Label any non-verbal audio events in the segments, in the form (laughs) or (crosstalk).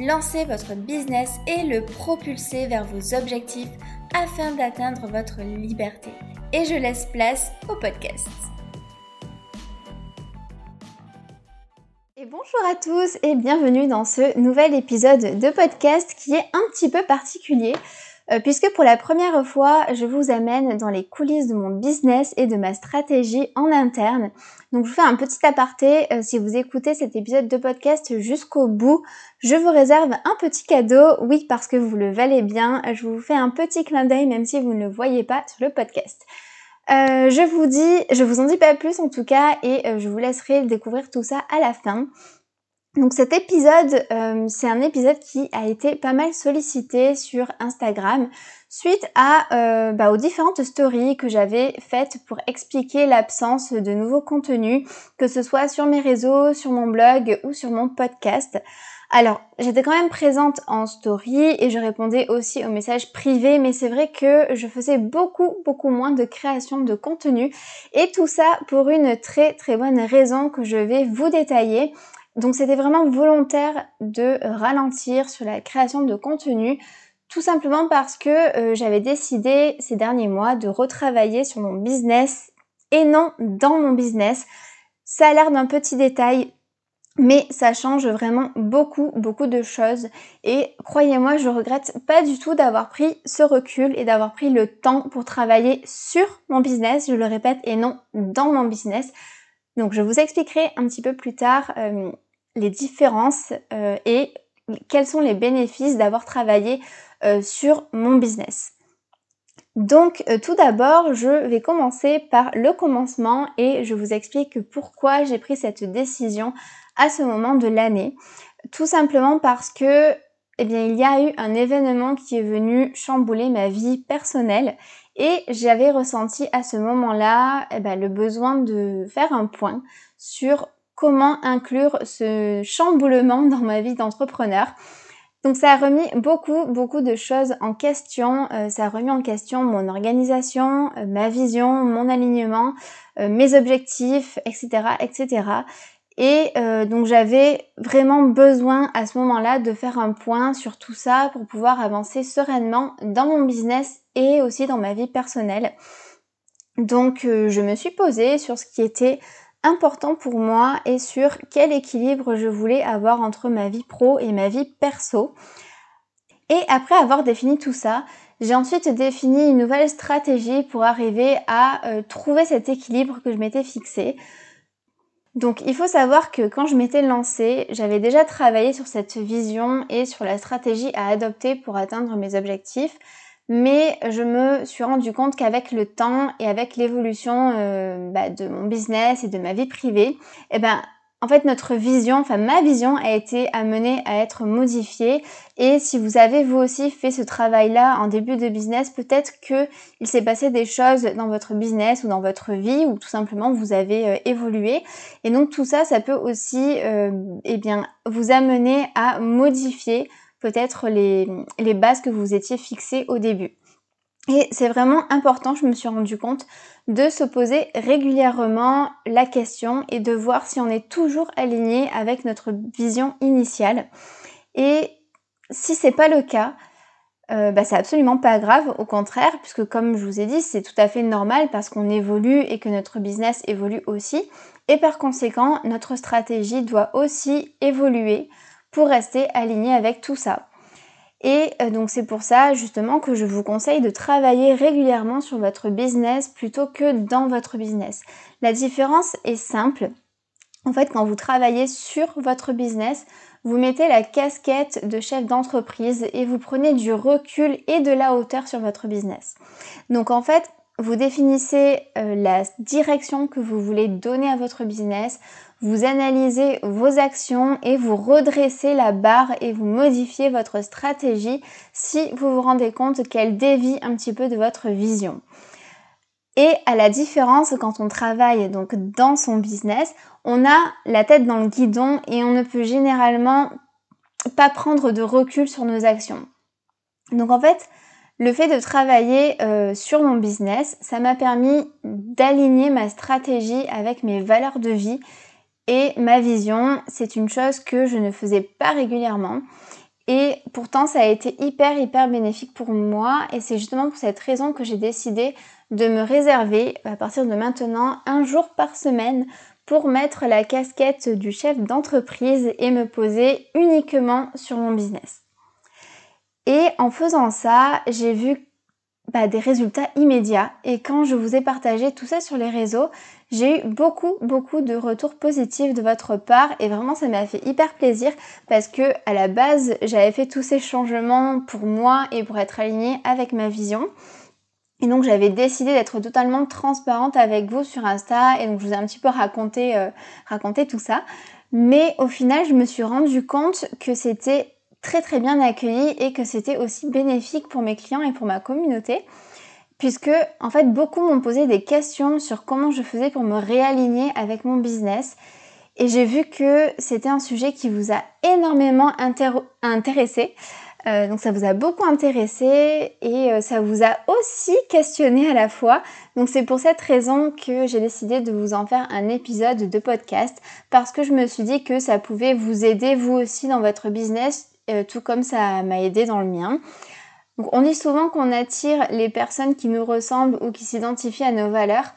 lancer votre business et le propulser vers vos objectifs afin d'atteindre votre liberté. Et je laisse place au podcast. Et bonjour à tous et bienvenue dans ce nouvel épisode de podcast qui est un petit peu particulier puisque pour la première fois, je vous amène dans les coulisses de mon business et de ma stratégie en interne. Donc je vous fais un petit aparté, euh, si vous écoutez cet épisode de podcast jusqu'au bout, je vous réserve un petit cadeau, oui parce que vous le valez bien, je vous fais un petit clin d'œil même si vous ne le voyez pas sur le podcast. Euh, je vous dis, je vous en dis pas plus en tout cas et je vous laisserai découvrir tout ça à la fin. Donc cet épisode, euh, c'est un épisode qui a été pas mal sollicité sur Instagram suite à euh, bah, aux différentes stories que j'avais faites pour expliquer l'absence de nouveaux contenus, que ce soit sur mes réseaux, sur mon blog ou sur mon podcast. Alors, j'étais quand même présente en story et je répondais aussi aux messages privés, mais c'est vrai que je faisais beaucoup, beaucoup moins de création de contenu et tout ça pour une très, très bonne raison que je vais vous détailler. Donc c'était vraiment volontaire de ralentir sur la création de contenu, tout simplement parce que euh, j'avais décidé ces derniers mois de retravailler sur mon business et non dans mon business. Ça a l'air d'un petit détail, mais ça change vraiment beaucoup, beaucoup de choses. Et croyez-moi, je regrette pas du tout d'avoir pris ce recul et d'avoir pris le temps pour travailler sur mon business, je le répète, et non dans mon business. Donc je vous expliquerai un petit peu plus tard euh, les différences euh, et quels sont les bénéfices d'avoir travaillé euh, sur mon business. Donc tout d'abord, je vais commencer par le commencement et je vous explique pourquoi j'ai pris cette décision à ce moment de l'année. Tout simplement parce que eh bien, il y a eu un événement qui est venu chambouler ma vie personnelle et j'avais ressenti à ce moment-là eh ben, le besoin de faire un point sur comment inclure ce chamboulement dans ma vie d'entrepreneur. Donc ça a remis beaucoup, beaucoup de choses en question. Euh, ça a remis en question mon organisation, euh, ma vision, mon alignement, euh, mes objectifs, etc., etc. Et donc j'avais vraiment besoin à ce moment-là de faire un point sur tout ça pour pouvoir avancer sereinement dans mon business et aussi dans ma vie personnelle. Donc je me suis posée sur ce qui était important pour moi et sur quel équilibre je voulais avoir entre ma vie pro et ma vie perso. Et après avoir défini tout ça, j'ai ensuite défini une nouvelle stratégie pour arriver à trouver cet équilibre que je m'étais fixé. Donc il faut savoir que quand je m'étais lancée, j'avais déjà travaillé sur cette vision et sur la stratégie à adopter pour atteindre mes objectifs. Mais je me suis rendu compte qu'avec le temps et avec l'évolution euh, bah, de mon business et de ma vie privée, eh ben en fait, notre vision, enfin ma vision a été amenée à être modifiée. Et si vous avez vous aussi fait ce travail-là en début de business, peut-être que il s'est passé des choses dans votre business ou dans votre vie ou tout simplement vous avez euh, évolué. Et donc tout ça, ça peut aussi, euh, eh bien, vous amener à modifier peut-être les, les bases que vous étiez fixées au début. Et c'est vraiment important, je me suis rendu compte, de se poser régulièrement la question et de voir si on est toujours aligné avec notre vision initiale. Et si c'est pas le cas, euh, bah, c'est absolument pas grave, au contraire, puisque comme je vous ai dit, c'est tout à fait normal parce qu'on évolue et que notre business évolue aussi. Et par conséquent, notre stratégie doit aussi évoluer pour rester aligné avec tout ça. Et euh, donc c'est pour ça justement que je vous conseille de travailler régulièrement sur votre business plutôt que dans votre business. La différence est simple. En fait, quand vous travaillez sur votre business, vous mettez la casquette de chef d'entreprise et vous prenez du recul et de la hauteur sur votre business. Donc en fait, vous définissez euh, la direction que vous voulez donner à votre business, vous analysez vos actions et vous redressez la barre et vous modifiez votre stratégie si vous vous rendez compte qu'elle dévie un petit peu de votre vision. Et à la différence, quand on travaille donc dans son business, on a la tête dans le guidon et on ne peut généralement pas prendre de recul sur nos actions. Donc en fait, le fait de travailler euh, sur mon business, ça m'a permis d'aligner ma stratégie avec mes valeurs de vie et ma vision. C'est une chose que je ne faisais pas régulièrement. Et pourtant, ça a été hyper, hyper bénéfique pour moi. Et c'est justement pour cette raison que j'ai décidé de me réserver, à partir de maintenant, un jour par semaine pour mettre la casquette du chef d'entreprise et me poser uniquement sur mon business. Et en faisant ça, j'ai vu bah, des résultats immédiats. Et quand je vous ai partagé tout ça sur les réseaux, j'ai eu beaucoup, beaucoup de retours positifs de votre part et vraiment ça m'a fait hyper plaisir parce que à la base, j'avais fait tous ces changements pour moi et pour être alignée avec ma vision. Et donc j'avais décidé d'être totalement transparente avec vous sur Insta et donc je vous ai un petit peu raconté, euh, raconté tout ça. Mais au final, je me suis rendu compte que c'était très très bien accueilli et que c'était aussi bénéfique pour mes clients et pour ma communauté puisque en fait beaucoup m'ont posé des questions sur comment je faisais pour me réaligner avec mon business et j'ai vu que c'était un sujet qui vous a énormément intéressé. Euh, donc ça vous a beaucoup intéressé et euh, ça vous a aussi questionné à la fois. Donc c'est pour cette raison que j'ai décidé de vous en faire un épisode de podcast parce que je me suis dit que ça pouvait vous aider vous aussi dans votre business euh, tout comme ça m'a aidé dans le mien. On dit souvent qu'on attire les personnes qui nous ressemblent ou qui s'identifient à nos valeurs.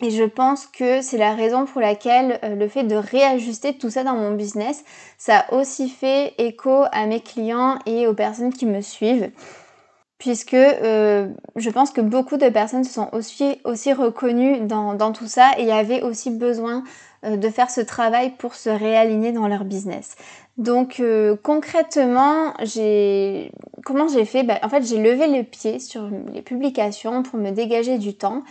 Et je pense que c'est la raison pour laquelle euh, le fait de réajuster tout ça dans mon business, ça a aussi fait écho à mes clients et aux personnes qui me suivent. Puisque euh, je pense que beaucoup de personnes se sont aussi, reconnues dans tout ça et avaient aussi besoin de faire ce travail pour se réaligner dans leur business. Donc euh, concrètement, j'ai comment j'ai fait? Bah, En fait, j'ai levé le pied sur les publications pour me dégager du temps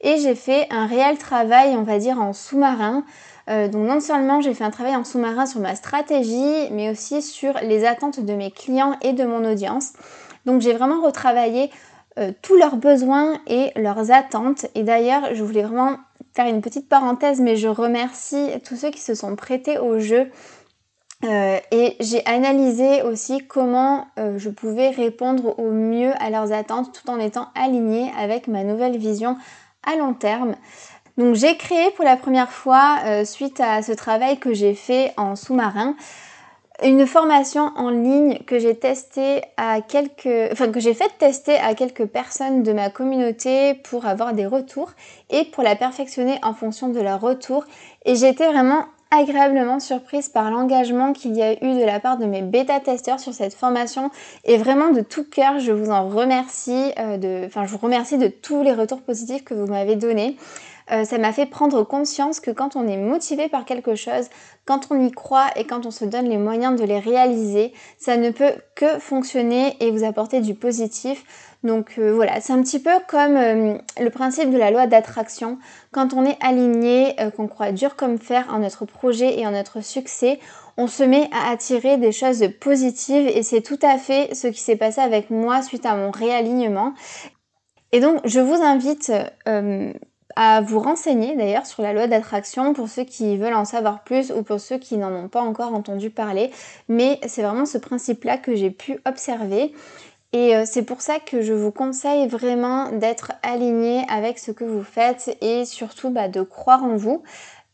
et j'ai fait un réel travail, on va dire, en sous-marin. Euh, donc non seulement j'ai fait un travail en sous-marin sur ma stratégie, mais aussi sur les attentes de mes clients et de mon audience. Donc j'ai vraiment retravaillé euh, tous leurs besoins et leurs attentes. Et d'ailleurs, je voulais vraiment une petite parenthèse, mais je remercie tous ceux qui se sont prêtés au jeu euh, et j'ai analysé aussi comment euh, je pouvais répondre au mieux à leurs attentes tout en étant alignée avec ma nouvelle vision à long terme. Donc j'ai créé pour la première fois, euh, suite à ce travail que j'ai fait en sous-marin, une formation en ligne que j'ai testé à quelques, enfin que j'ai fait tester à quelques personnes de ma communauté pour avoir des retours et pour la perfectionner en fonction de leurs retours. Et j'étais vraiment agréablement surprise par l'engagement qu'il y a eu de la part de mes bêta-testeurs sur cette formation et vraiment de tout cœur je vous en remercie, euh, de, enfin je vous remercie de tous les retours positifs que vous m'avez donnés. Euh, ça m'a fait prendre conscience que quand on est motivé par quelque chose, quand on y croit et quand on se donne les moyens de les réaliser, ça ne peut que fonctionner et vous apporter du positif. Donc euh, voilà, c'est un petit peu comme euh, le principe de la loi d'attraction. Quand on est aligné, qu'on croit dur comme fer en notre projet et en notre succès, on se met à attirer des choses positives et c'est tout à fait ce qui s'est passé avec moi suite à mon réalignement. Et donc je vous invite à vous renseigner d'ailleurs sur la loi d'attraction pour ceux qui veulent en savoir plus ou pour ceux qui n'en ont pas encore entendu parler. Mais c'est vraiment ce principe-là que j'ai pu observer. Et euh, c'est pour ça que je vous conseille vraiment d'être aligné avec ce que vous faites et surtout bah, de croire en vous,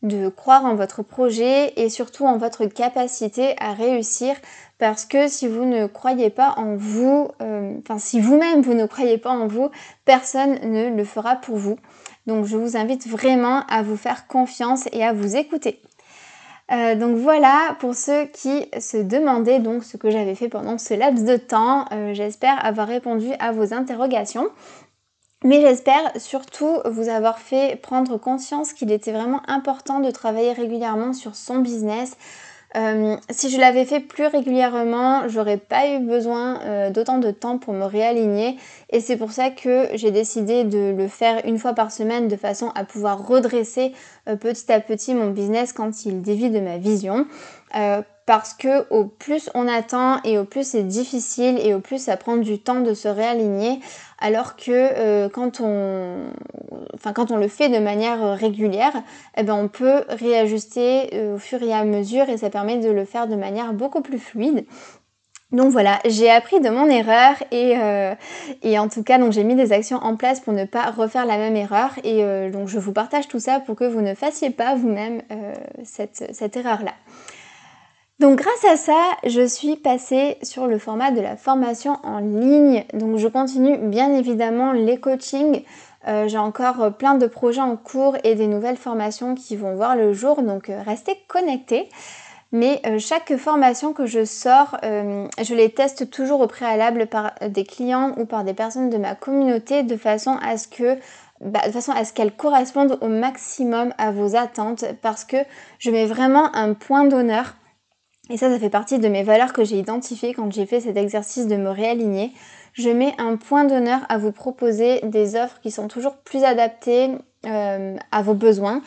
de croire en votre projet et surtout en votre capacité à réussir parce que si vous ne croyez pas en vous, euh, enfin si vous-même vous ne croyez pas en vous, personne ne le fera pour vous. Donc je vous invite vraiment à vous faire confiance et à vous écouter. Euh, donc voilà pour ceux qui se demandaient donc ce que j'avais fait pendant ce laps de temps. Euh, j'espère avoir répondu à vos interrogations. Mais j'espère surtout vous avoir fait prendre conscience qu'il était vraiment important de travailler régulièrement sur son business, Euh, si je l'avais fait plus régulièrement, j'aurais pas eu besoin euh, d'autant de temps pour me réaligner. Et c'est pour ça que j'ai décidé de le faire une fois par semaine de façon à pouvoir redresser euh, petit à petit mon business quand il dévie de ma vision parce que au plus on attend et au plus c'est difficile et au plus ça prend du temps de se réaligner alors que euh, quand on enfin quand on le fait de manière régulière eh ben on peut réajuster euh, au fur et à mesure et ça permet de le faire de manière beaucoup plus fluide donc voilà, j'ai appris de mon erreur et, euh, et en tout cas donc j'ai mis des actions en place pour ne pas refaire la même erreur et donc je vous partage tout ça pour que vous ne fassiez pas vous-même cette, cette erreur là. Donc grâce à ça, je suis passée sur le format de la formation en ligne. Donc je continue bien évidemment les coachings. Euh, j'ai encore plein de projets en cours et des nouvelles formations qui vont voir le jour, donc euh, restez connectés. Mais euh, chaque formation que je sors, je les teste toujours au préalable par des clients ou par des personnes de ma communauté de façon à ce que bah, de façon à ce qu'elles correspondent au maximum à vos attentes parce que je mets vraiment un point d'honneur et ça, ça fait partie de mes valeurs que j'ai identifiées quand j'ai fait cet exercice de me réaligner. Je mets un point d'honneur à vous proposer des offres qui sont toujours plus adaptées euh, à vos besoins.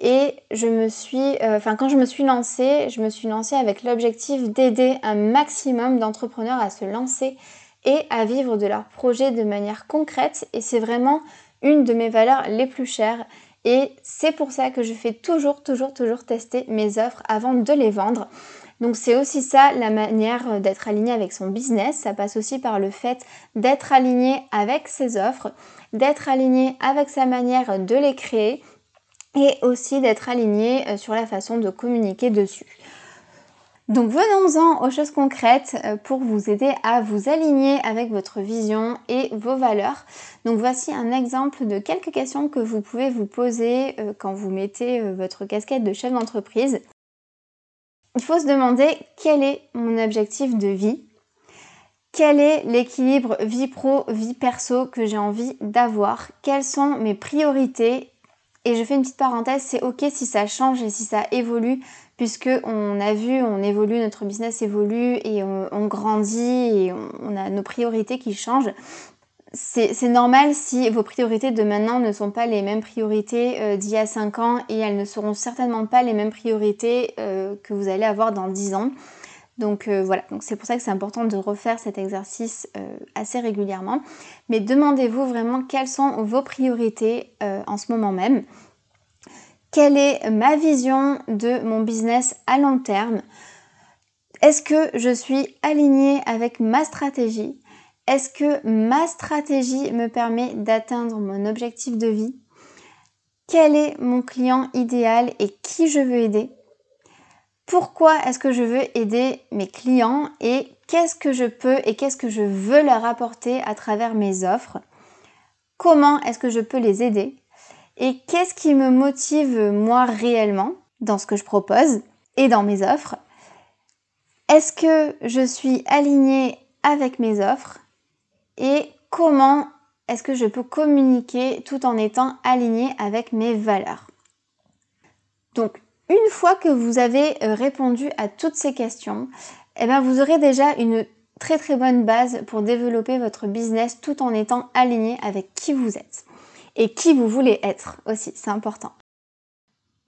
Et je me suis, euh, enfin quand je me suis lancée, je me suis lancée avec l'objectif d'aider un maximum d'entrepreneurs à se lancer et à vivre de leur projet de manière concrète. Et c'est vraiment une de mes valeurs les plus chères. Et c'est pour ça que je fais toujours, toujours, toujours tester mes offres avant de les vendre. Donc c'est aussi ça la manière euh, d'être aligné avec son business. Ça passe aussi par le fait d'être aligné avec ses offres, d'être aligné avec sa manière de les créer et aussi d'être aligné euh, sur la façon de communiquer dessus. Donc venons-en aux choses concrètes euh, pour vous aider à vous aligner avec votre vision et vos valeurs. Donc voici un exemple de quelques questions que vous pouvez vous poser quand vous mettez votre casquette de chef d'entreprise il faut se demander quel est mon objectif de vie, quel est l'équilibre vie pro, vie perso que j'ai envie d'avoir, quelles sont mes priorités? Et je fais une petite parenthèse, c'est ok si ça change et si ça évolue, puisque on a vu, on évolue, notre business évolue et on, grandit et on a nos priorités qui changent c'est normal si vos priorités de maintenant ne sont pas les mêmes priorités euh, d'il y a 5 ans et elles ne seront certainement pas les mêmes priorités euh, que vous allez avoir dans 10 ans. Donc euh, voilà, c'est pour ça que c'est important de refaire cet exercice assez régulièrement. Mais demandez-vous vraiment quelles sont vos priorités en ce moment même. Quelle est ma vision de mon business à long terme? Est-ce que je suis alignée avec ma stratégie? Est-ce que ma stratégie me permet d'atteindre mon objectif de vie? Quel est mon client idéal et qui je veux aider? Pourquoi est-ce que je veux aider mes clients et qu'est-ce que je peux et qu'est-ce que je veux leur apporter à travers mes offres? Comment est-ce que je peux les aider? Et qu'est-ce qui me motive moi réellement dans ce que je propose et dans mes offres? Est-ce que je suis alignée avec mes offres et comment est-ce que je peux communiquer tout en étant aligné avec mes valeurs. Donc, une fois que vous avez euh, répondu à toutes ces questions, eh bien, vous aurez déjà une très très bonne base pour développer votre business tout en étant aligné avec qui vous êtes et qui vous voulez être aussi, c'est important.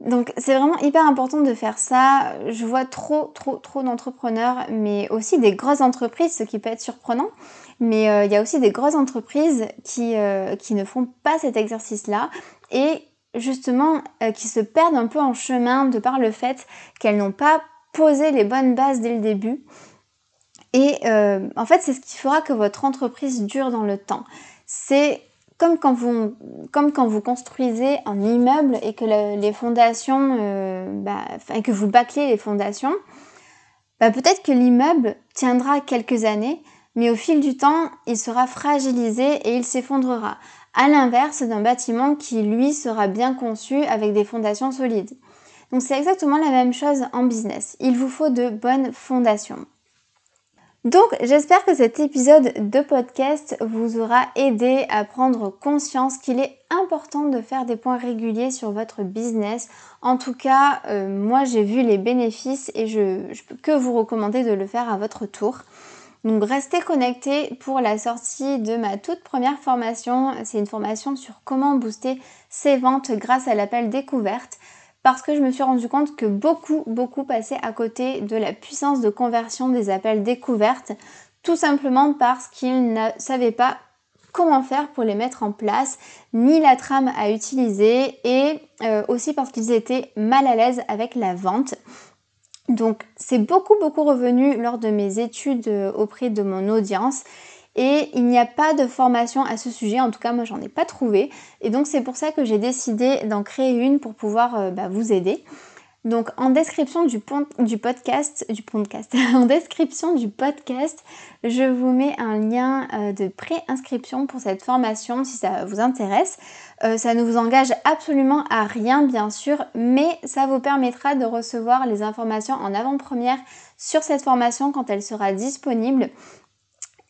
Donc c'est vraiment hyper important de faire ça. Je vois trop trop trop d'entrepreneurs, mais aussi des grosses entreprises, ce qui peut être surprenant, mais euh, il y a aussi des grosses entreprises qui, euh, qui ne font pas cet exercice-là et justement euh, qui se perdent un peu en chemin de par le fait qu'elles n'ont pas posé les bonnes bases dès le début. Et en fait, c'est ce qui fera que votre entreprise dure dans le temps. C'est comme quand vous, construisez un immeuble et que fondations, bah, vous bâclez les fondations, bah, peut-être que l'immeuble tiendra quelques années, mais au fil du temps, il sera fragilisé et il s'effondrera. À l'inverse d'un bâtiment qui, lui, sera bien conçu avec des fondations solides. Donc c'est exactement la même chose en business. Il vous faut de bonnes fondations. Donc j'espère que cet épisode de podcast vous aura aidé à prendre conscience qu'il est important de faire des points réguliers sur votre business. En tout cas, euh, moi j'ai vu les bénéfices et je peux que vous recommander de le faire à votre tour. Donc restez connectés pour la sortie de ma toute première formation. C'est une formation sur comment booster ses ventes grâce à l'appel découverte parce que je me suis rendu compte que beaucoup, beaucoup passaient à côté de la puissance de conversion des appels découvertes, tout simplement parce qu'ils ne savaient pas comment faire pour les mettre en place, ni la trame à utiliser, et euh, aussi parce qu'ils étaient mal à l'aise avec la vente. Donc c'est beaucoup beaucoup revenu lors de mes études euh, auprès de mon audience et il n'y a pas de formation à ce sujet, en tout cas moi j'en ai pas trouvé et donc c'est pour ça que j'ai décidé d'en créer une pour pouvoir euh, bah, vous aider. Donc en description du, du podcast, du podcast, (laughs) en description du podcast, je vous mets un lien euh, de pré-inscription pour cette formation si ça vous intéresse. Euh, ça ne vous engage absolument à rien bien sûr, mais ça vous permettra de recevoir les informations en avant-première sur cette formation quand elle sera disponible.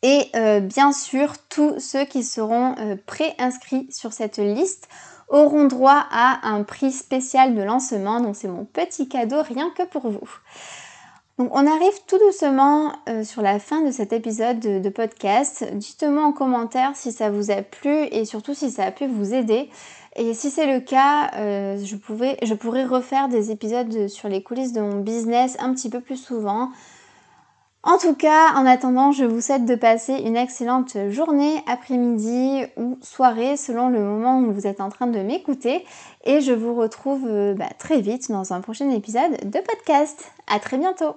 Et euh, bien sûr, tous ceux qui seront euh, pré-inscrits sur cette liste auront droit à un prix spécial de lancement. Donc c'est mon petit cadeau rien que pour vous. Donc on arrive tout doucement euh, sur la fin de cet épisode de, podcast. Dites-moi en commentaire si ça vous a plu et surtout si ça a pu vous aider. Et si c'est le cas, je, je pourrais refaire des épisodes sur les coulisses de mon business un petit peu plus souvent. En tout cas, en attendant, je vous souhaite de passer une excellente journée, après-midi ou soirée selon le moment où vous êtes en train de m'écouter. Et je vous retrouve euh, bah, très vite dans un prochain épisode de podcast. À très bientôt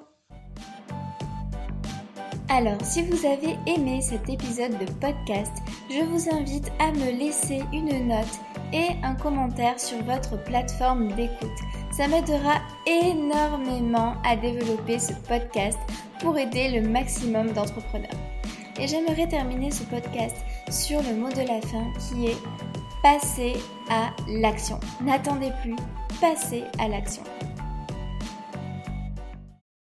alors, si vous avez aimé cet épisode de podcast, je vous invite à me laisser une note et un commentaire sur votre plateforme d'écoute. Ça m'aidera énormément à développer ce podcast pour aider le maximum d'entrepreneurs. Et j'aimerais terminer ce podcast sur le mot de la fin qui est passer à l'action. N'attendez plus, passez à l'action.